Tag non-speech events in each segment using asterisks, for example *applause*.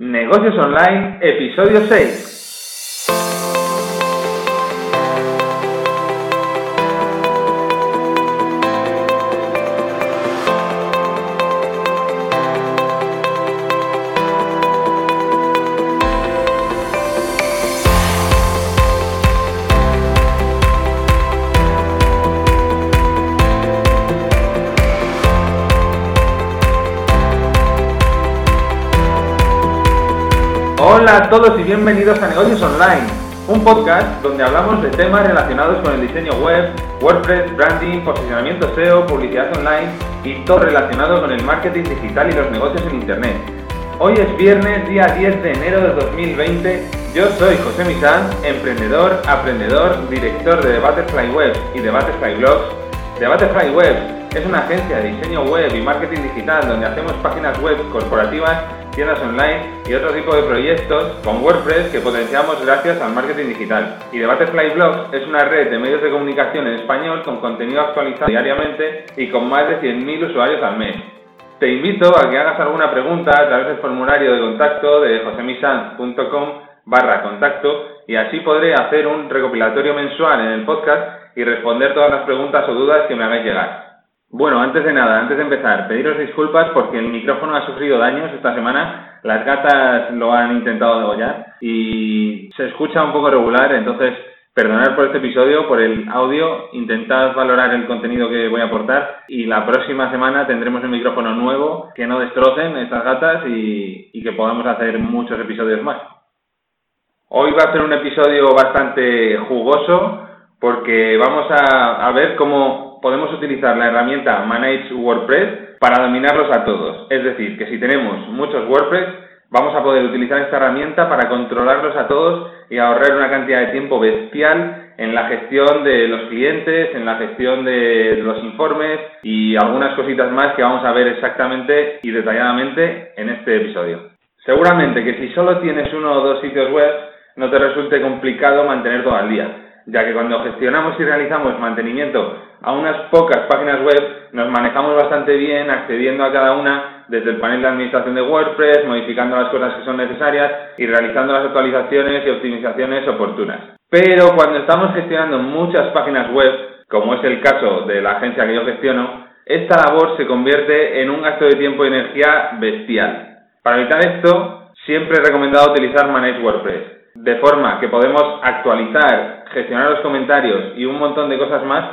Negocios Online, episodio 6. Hola a todos y bienvenidos a Negocios Online, un podcast donde hablamos de temas relacionados con el diseño web, WordPress, branding, posicionamiento SEO, publicidad online y todo relacionado con el marketing digital y los negocios en Internet. Hoy es viernes, día 10 de enero de 2020. Yo soy José Misán, emprendedor, aprendedor, director de Butterfly Web y de Butterfly Blogs. The Butterfly Web es una agencia de diseño web y marketing digital donde hacemos páginas web corporativas tiendas online y otro tipo de proyectos con WordPress que potenciamos gracias al marketing digital. Y The Blogs es una red de medios de comunicación en español con contenido actualizado diariamente y con más de 100.000 usuarios al mes. Te invito a que hagas alguna pregunta a través del formulario de contacto de josemisan.com barra contacto y así podré hacer un recopilatorio mensual en el podcast y responder todas las preguntas o dudas que me hagáis llegar. Bueno, antes de nada, antes de empezar, pediros disculpas porque el micrófono ha sufrido daños esta semana. Las gatas lo han intentado degollar y se escucha un poco regular, entonces perdonad por este episodio, por el audio, intentad valorar el contenido que voy a aportar y la próxima semana tendremos un micrófono nuevo que no destrocen estas gatas y, que podamos hacer muchos episodios más. Hoy va a ser un episodio bastante jugoso porque vamos a ver cómo podemos utilizar la herramienta Manage WordPress para dominarlos a todos. Es decir, que si tenemos muchos WordPress, vamos a poder utilizar esta herramienta para controlarlos a todos y ahorrar una cantidad de tiempo bestial en la gestión de los clientes, en la gestión de los informes y algunas cositas más que vamos a ver exactamente y detalladamente en este episodio. Seguramente que si solo tienes uno o dos sitios web, no te resulte complicado mantener todo al día ya que cuando gestionamos y realizamos mantenimiento a unas pocas páginas web, nos manejamos bastante bien accediendo a cada una desde el panel de administración de WordPress, modificando las cosas que son necesarias y realizando las actualizaciones y optimizaciones oportunas. Pero cuando estamos gestionando muchas páginas web, como es el caso de la agencia que yo gestiono, esta labor se convierte en un gasto de tiempo y energía bestial. Para evitar esto, siempre he recomendado utilizar Manage WordPress, de forma que podemos actualizar, gestionar los comentarios y un montón de cosas más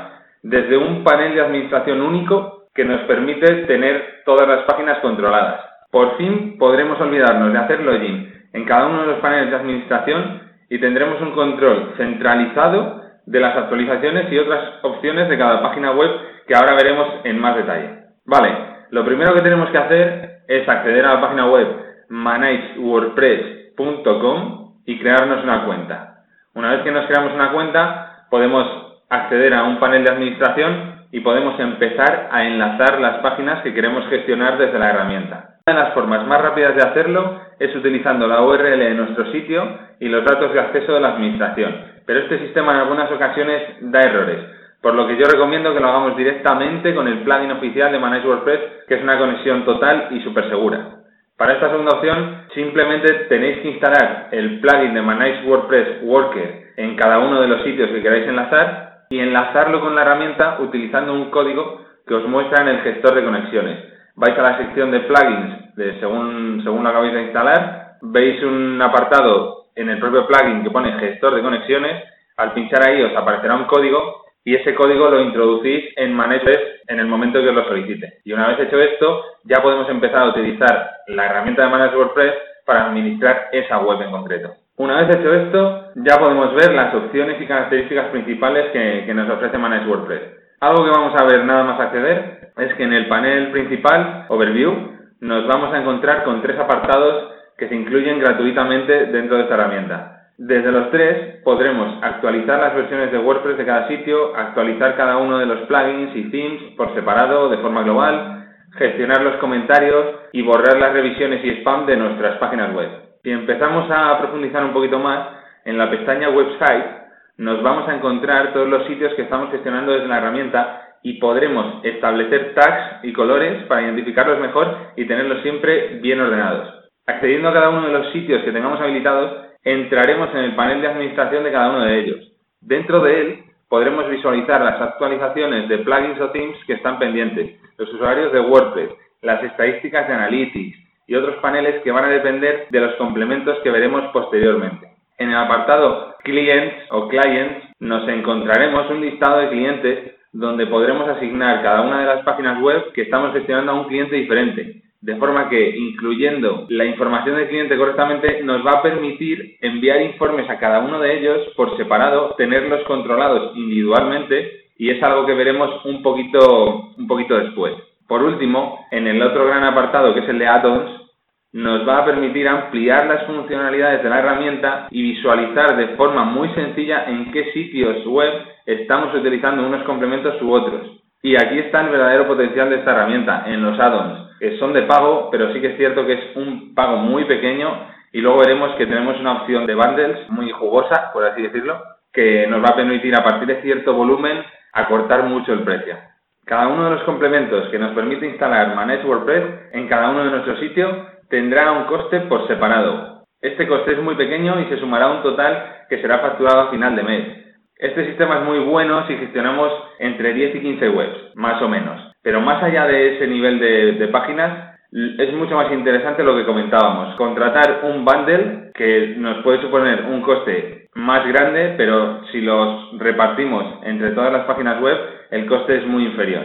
desde un panel de administración único que nos permite tener todas las páginas controladas. Por fin podremos olvidarnos de hacer login en cada uno de los paneles de administración y tendremos un control centralizado de las actualizaciones y otras opciones de cada página web que ahora veremos en más detalle. Vale, lo primero que tenemos que hacer es acceder a la página web managewordpress.com y crearnos una cuenta. Una vez que nos creamos una cuenta, podemos acceder a un panel de administración y podemos empezar a enlazar las páginas que queremos gestionar desde la herramienta. Una de las formas más rápidas de hacerlo es utilizando la URL de nuestro sitio y los datos de acceso de la administración, pero este sistema en algunas ocasiones da errores, por lo que yo recomiendo que lo hagamos directamente con el plugin oficial de Manage WordPress, que es una conexión total y súper segura. Para esta segunda opción, simplemente tenéis que instalar el plugin de Manage WordPress Worker en cada uno de los sitios que queráis enlazar y enlazarlo con la herramienta utilizando un código que os muestra en el gestor de conexiones. Vais a la sección de plugins de según, según lo acabáis de instalar, veis un apartado en el propio plugin que pone gestor de conexiones, al pinchar ahí os aparecerá un código y ese código lo introducís en Manage en el momento que os lo solicite. Y una vez hecho esto, ya podemos empezar a utilizar la herramienta de Manage WordPress para administrar esa web en concreto. Una vez hecho esto, ya podemos ver las opciones y características principales que, que nos ofrece Manage WordPress. Algo que vamos a ver nada más acceder es que en el panel principal, Overview, nos vamos a encontrar con tres apartados que se incluyen gratuitamente dentro de esta herramienta. Desde los tres podremos actualizar las versiones de WordPress de cada sitio, actualizar cada uno de los plugins y themes por separado de forma global, gestionar los comentarios y borrar las revisiones y spam de nuestras páginas web. Si empezamos a profundizar un poquito más, en la pestaña Website nos vamos a encontrar todos los sitios que estamos gestionando desde la herramienta y podremos establecer tags y colores para identificarlos mejor y tenerlos siempre bien ordenados. Accediendo a cada uno de los sitios que tengamos habilitados, entraremos en el panel de administración de cada uno de ellos. Dentro de él podremos visualizar las actualizaciones de plugins o themes que están pendientes, los usuarios de WordPress, las estadísticas de Analytics y otros paneles que van a depender de los complementos que veremos posteriormente. En el apartado Clients o Clients nos encontraremos un listado de clientes donde podremos asignar cada una de las páginas web que estamos gestionando a un cliente diferente, de forma que incluyendo la información del cliente correctamente nos va a permitir enviar informes a cada uno de ellos por separado, tenerlos controlados individualmente y es algo que veremos un poquito, un poquito después. Por último, en el otro gran apartado que es el de add-ons, nos va a permitir ampliar las funcionalidades de la herramienta y visualizar de forma muy sencilla en qué sitios web estamos utilizando unos complementos u otros. Y aquí está el verdadero potencial de esta herramienta, en los add-ons, que son de pago, pero sí que es cierto que es un pago muy pequeño y luego veremos que tenemos una opción de bundles muy jugosa, por así decirlo, que nos va a permitir a partir de cierto volumen acortar mucho el precio. Cada uno de los complementos que nos permite instalar Manage WordPress en cada uno de nuestros sitios tendrá un coste por separado. Este coste es muy pequeño y se sumará a un total que será facturado a final de mes. Este sistema es muy bueno si gestionamos entre 10 y 15 webs, más o menos. Pero más allá de ese nivel de, páginas, es mucho más interesante lo que comentábamos. Contratar un bundle que nos puede suponer un coste más grande, pero si los repartimos entre todas las páginas web, el coste es muy inferior.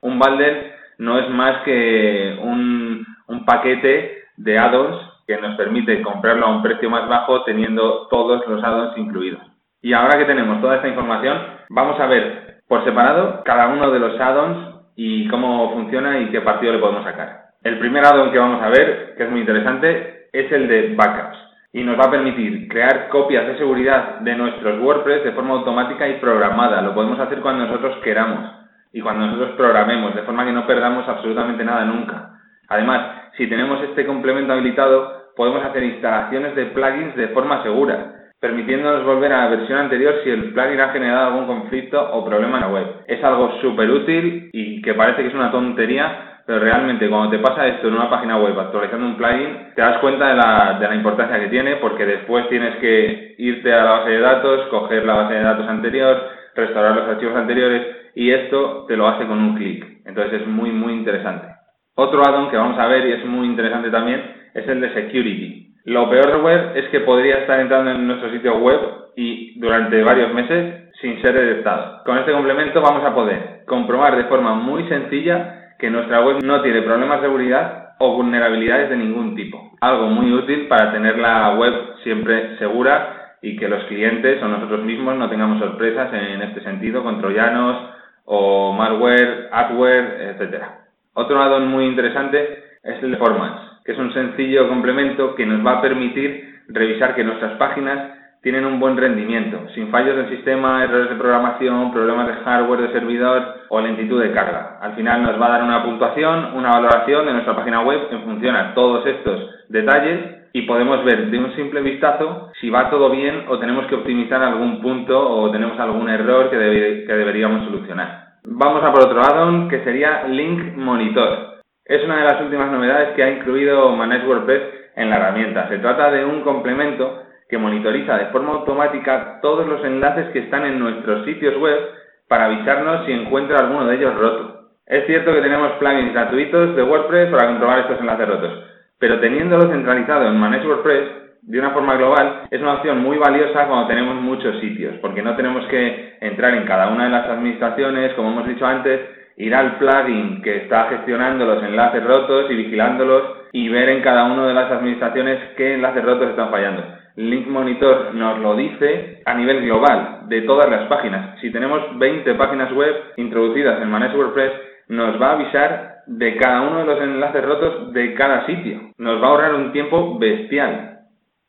Un bundle no es más que un, un paquete de add-ons que nos permite comprarlo a un precio más bajo teniendo todos los add-ons incluidos. Y ahora que tenemos toda esta información, vamos a ver por separado cada uno de los add-ons y cómo funciona y qué partido le podemos sacar. El primer add-on que vamos a ver, que es muy interesante, es el de backups y nos va a permitir crear copias de seguridad de nuestros WordPress de forma automática y programada. Lo podemos hacer cuando nosotros queramos y cuando nosotros programemos, de forma que no perdamos absolutamente nada nunca. Además, si tenemos este complemento habilitado, podemos hacer instalaciones de plugins de forma segura permitiéndonos volver a la versión anterior si el plugin ha generado algún conflicto o problema en la web. Es algo súper útil y que parece que es una tontería, pero realmente cuando te pasa esto en una página web actualizando un plugin, te das cuenta de la, de la importancia que tiene porque después tienes que irte a la base de datos, coger la base de datos anterior, restaurar los archivos anteriores y esto te lo hace con un clic. Entonces es muy, muy interesante. Otro add-on que vamos a ver y es muy interesante también es el de Security. Lo peor de web es que podría estar entrando en nuestro sitio web y durante varios meses sin ser detectado. Con este complemento vamos a poder comprobar de forma muy sencilla que nuestra web no tiene problemas de seguridad o vulnerabilidades de ningún tipo. Algo muy útil para tener la web siempre segura y que los clientes o nosotros mismos no tengamos sorpresas en este sentido con troyanos o malware, adware, etcétera. Otro lado muy interesante es el de formats que es un sencillo complemento que nos va a permitir revisar que nuestras páginas tienen un buen rendimiento, sin fallos del sistema, errores de programación, problemas de hardware de servidor o lentitud de carga. Al final nos va a dar una puntuación, una valoración de nuestra página web en función a todos estos detalles y podemos ver de un simple vistazo si va todo bien o tenemos que optimizar algún punto o tenemos algún error que, que deberíamos solucionar. Vamos a por otro add-on que sería Link Monitor. Es una de las últimas novedades que ha incluido Manage WordPress en la herramienta. Se trata de un complemento que monitoriza de forma automática todos los enlaces que están en nuestros sitios web para avisarnos si encuentra alguno de ellos roto. Es cierto que tenemos plugins gratuitos de WordPress para comprobar estos enlaces rotos, pero teniéndolo centralizado en Manage WordPress de una forma global es una opción muy valiosa cuando tenemos muchos sitios, porque no tenemos que entrar en cada una de las administraciones, como hemos dicho antes, ir al plugin que está gestionando los enlaces rotos y vigilándolos y ver en cada una de las administraciones qué enlaces rotos están fallando. Link Monitor nos lo dice a nivel global de todas las páginas. Si tenemos 20 páginas web introducidas en Manage WordPress, nos va a avisar de cada uno de los enlaces rotos de cada sitio. Nos va a ahorrar un tiempo bestial.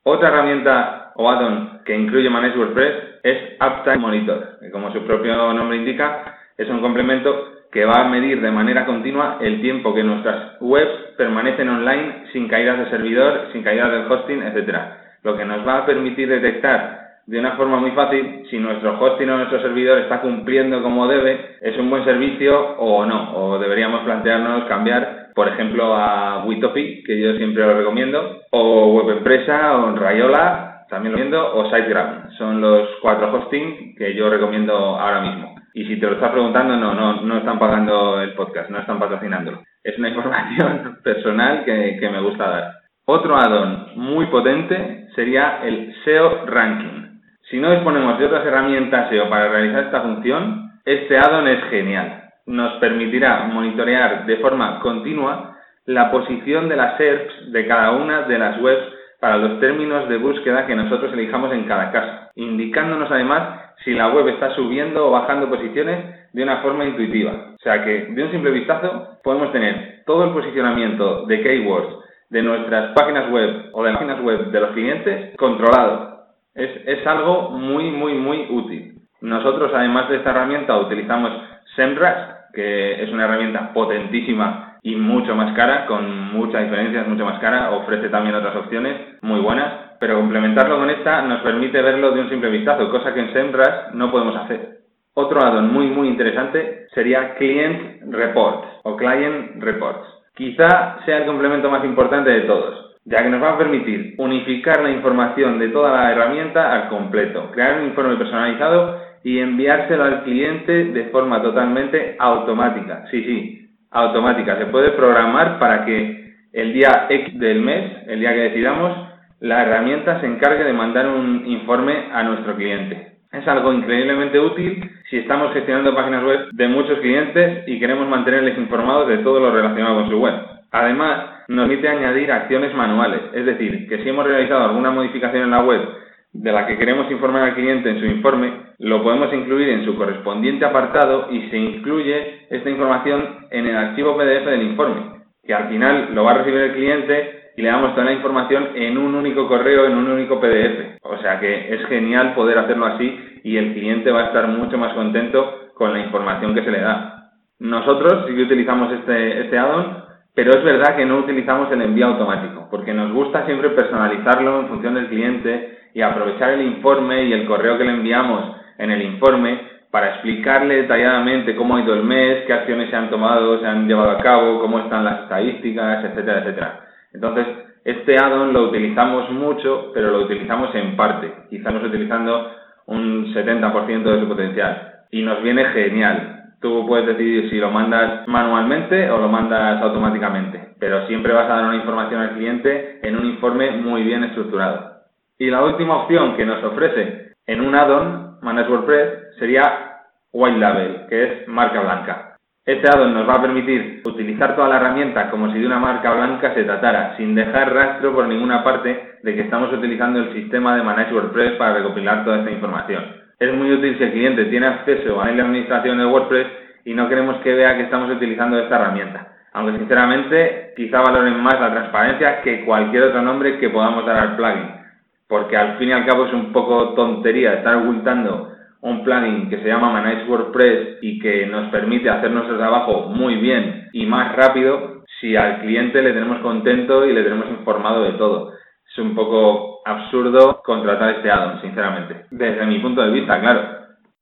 Otra herramienta o add-on que incluye Manage WordPress es Uptime Monitor, que como su propio nombre indica, es un complemento que va a medir de manera continua el tiempo que nuestras webs permanecen online sin caídas de servidor, sin caídas del hosting, etcétera. Lo que nos va a permitir detectar de una forma muy fácil si nuestro hosting o nuestro servidor está cumpliendo como debe, es un buen servicio o no, o deberíamos plantearnos cambiar por ejemplo a Witopi, que yo siempre lo recomiendo, o Web Empresa, o Rayola, también lo recomiendo, o SiteGround. Son los cuatro hosting que yo recomiendo ahora mismo. Y si te lo estás preguntando, no, no, no están pagando el podcast, no están patrocinándolo. Es una *laughs* información personal que, que me gusta dar. Otro add-on muy potente sería el SEO Ranking. Si no disponemos de otras herramientas SEO para realizar esta función, este add-on es genial. Nos permitirá monitorear de forma continua la posición de las SERPs de cada una de las webs para los términos de búsqueda que nosotros elijamos en cada caso, indicándonos además si la web está subiendo o bajando posiciones de una forma intuitiva. O sea que de un simple vistazo podemos tener todo el posicionamiento de keywords de nuestras páginas web o de las páginas web de los clientes controlado. Es, es algo muy, muy, muy útil. Nosotros, además de esta herramienta, utilizamos SEMrush, que es una herramienta potentísima y mucho más cara, con muchas diferencias, mucho más cara. Ofrece también otras opciones muy buenas, pero complementarlo con esta nos permite verlo de un simple vistazo, cosa que en SEMrush no podemos hacer. Otro addon muy, muy interesante sería Client Reports o Client Reports. Quizá sea el complemento más importante de todos, ya que nos va a permitir unificar la información de toda la herramienta al completo, crear un informe personalizado y enviárselo al cliente de forma totalmente automática. Sí, sí, automática. Se puede programar para que el día X del mes, el día que decidamos, la herramienta se encargue de mandar un informe a nuestro cliente. Es algo increíblemente útil si estamos gestionando páginas web de muchos clientes y queremos mantenerles informados de todo lo relacionado con su web. Además, nos permite añadir acciones manuales, es decir, que si hemos realizado alguna modificación en la web de la que queremos informar al cliente en su informe, lo podemos incluir en su correspondiente apartado y se incluye esta información en el archivo PDF del informe, que al final lo va a recibir el cliente y le damos toda la información en un único correo, en un único PDF. O sea que es genial poder hacerlo así y el cliente va a estar mucho más contento con la información que se le da. Nosotros sí que utilizamos este, este add-on, pero es verdad que no utilizamos el envío automático, porque nos gusta siempre personalizarlo en función del cliente y aprovechar el informe y el correo que le enviamos en el informe para explicarle detalladamente cómo ha ido el mes, qué acciones se han tomado, se han llevado a cabo, cómo están las estadísticas, etcétera, etcétera. Entonces, este add-on lo utilizamos mucho, pero lo utilizamos en parte. Quizá estamos utilizando un 70% de su potencial. Y nos viene genial. Tú puedes decidir si lo mandas manualmente o lo mandas automáticamente, pero siempre vas a dar una información al cliente en un informe muy bien estructurado. Y la última opción que nos ofrece en un add-on, Manage WordPress, sería White Label, que es marca blanca. Este addon nos va a permitir utilizar toda la herramienta como si de una marca blanca se tratara, sin dejar rastro por ninguna parte de que estamos utilizando el sistema de Manage WordPress para recopilar toda esta información. Es muy útil si el cliente tiene acceso a la administración de WordPress y no queremos que vea que estamos utilizando esta herramienta. Aunque sinceramente quizá valoren más la transparencia que cualquier otro nombre que podamos dar al plugin. Porque al fin y al cabo es un poco tontería estar ocultando un plugin que se llama Manage WordPress y que nos permite hacer nuestro trabajo muy bien y más rápido si al cliente le tenemos contento y le tenemos informado de todo. Es un poco absurdo contratar este addon, sinceramente. Desde mi punto de vista, claro.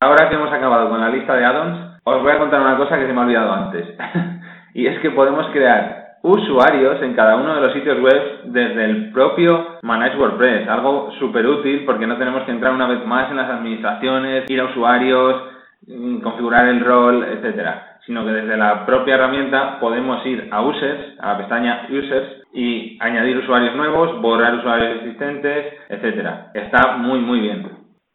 Ahora que hemos acabado con la lista de addons, os voy a contar una cosa que se me ha olvidado antes. *laughs* y es que podemos crear usuarios en cada uno de los sitios web desde el propio Manage WordPress. Algo súper útil porque no tenemos que entrar una vez más en las administraciones, ir a usuarios, mm, configurar el rol, etcétera, sino que desde la propia herramienta podemos ir a Users, a la pestaña Users y añadir usuarios nuevos, borrar usuarios existentes, etcétera. Está muy muy bien.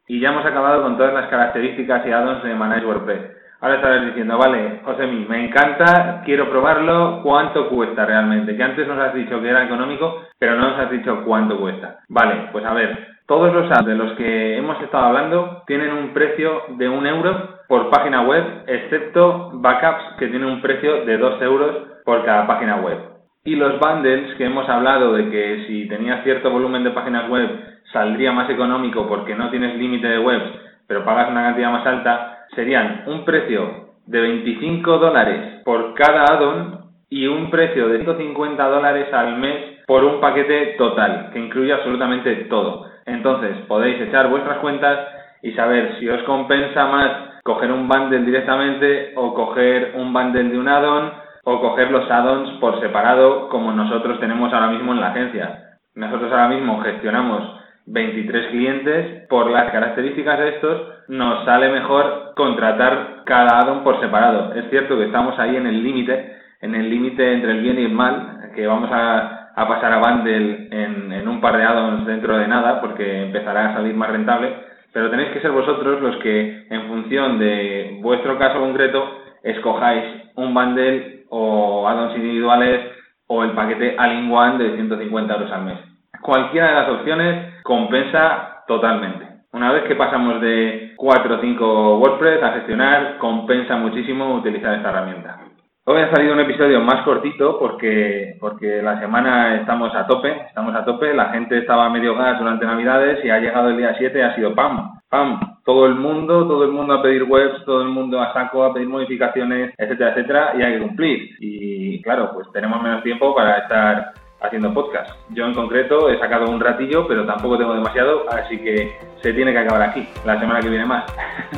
Y ya hemos acabado con todas las características y add-ons de Manage WordPress. Ahora estarás diciendo, vale, Josemi, me encanta, quiero probarlo, ¿cuánto cuesta realmente? Que antes nos has dicho que era económico, pero no nos has dicho cuánto cuesta. Vale, pues a ver, todos los apps de los que hemos estado hablando tienen un precio de un euro por página web, excepto Backups, que tiene un precio de dos euros por cada página web. Y los bundles que hemos hablado de que si tenías cierto volumen de páginas web saldría más económico porque no tienes límite de webs, pero pagas una cantidad más alta, serían un precio de 25 dólares por cada add-on y un precio de 150 dólares al mes por un paquete total, que incluye absolutamente todo. Entonces podéis echar vuestras cuentas y saber si os compensa más coger un bundle directamente o coger un bundle de un add-on o coger los add-ons por separado como nosotros tenemos ahora mismo en la agencia. Nosotros ahora mismo gestionamos 23 clientes, por las características de estos, nos sale mejor contratar cada add-on por separado. Es cierto que estamos ahí en el límite, en el límite entre el bien y el mal, que vamos a, pasar a bundle en, en un par de add-ons dentro de nada, porque empezará a salir más rentable, pero tenéis que ser vosotros los que, en función de vuestro caso concreto, escojáis un bundle o add-ons individuales o el paquete all-in-one de 150 euros al mes. Cualquiera de las opciones compensa totalmente. Una vez que pasamos de 4 o 5 WordPress a gestionar, compensa muchísimo utilizar esta herramienta. Hoy ha salido un episodio más cortito porque, porque la semana estamos a tope, estamos a tope, la gente estaba medio gas durante Navidades y ha llegado el día 7 y ha sido ¡pam! ¡pam! Todo el mundo, todo el mundo a pedir webs, todo el mundo a saco a pedir modificaciones, etcétera, etcétera, y hay que cumplir. Y claro, pues tenemos menos tiempo para estar haciendo podcast. Yo en concreto he sacado un ratillo, pero tampoco tengo demasiado, así que se tiene que acabar aquí, la semana que viene más.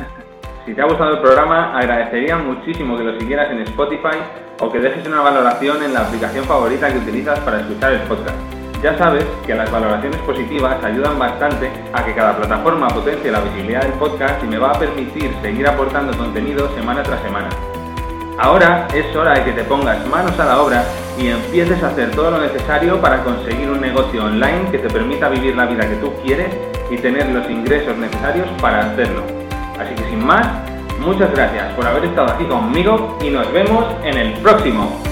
*laughs* si te ha gustado el programa, agradecería muchísimo que lo siguieras en Spotify o que dejes una valoración en la aplicación favorita que utilizas para escuchar el podcast. Ya sabes que las valoraciones positivas ayudan bastante a que cada plataforma potencie la visibilidad del podcast y me va a permitir seguir aportando contenido semana tras semana. Ahora es hora de que te pongas manos a la obra y empieces a hacer todo lo necesario para conseguir un negocio online que te permita vivir la vida que tú quieres y tener los ingresos necesarios para hacerlo. Así que sin más, muchas gracias por haber estado aquí conmigo y nos vemos en el próximo.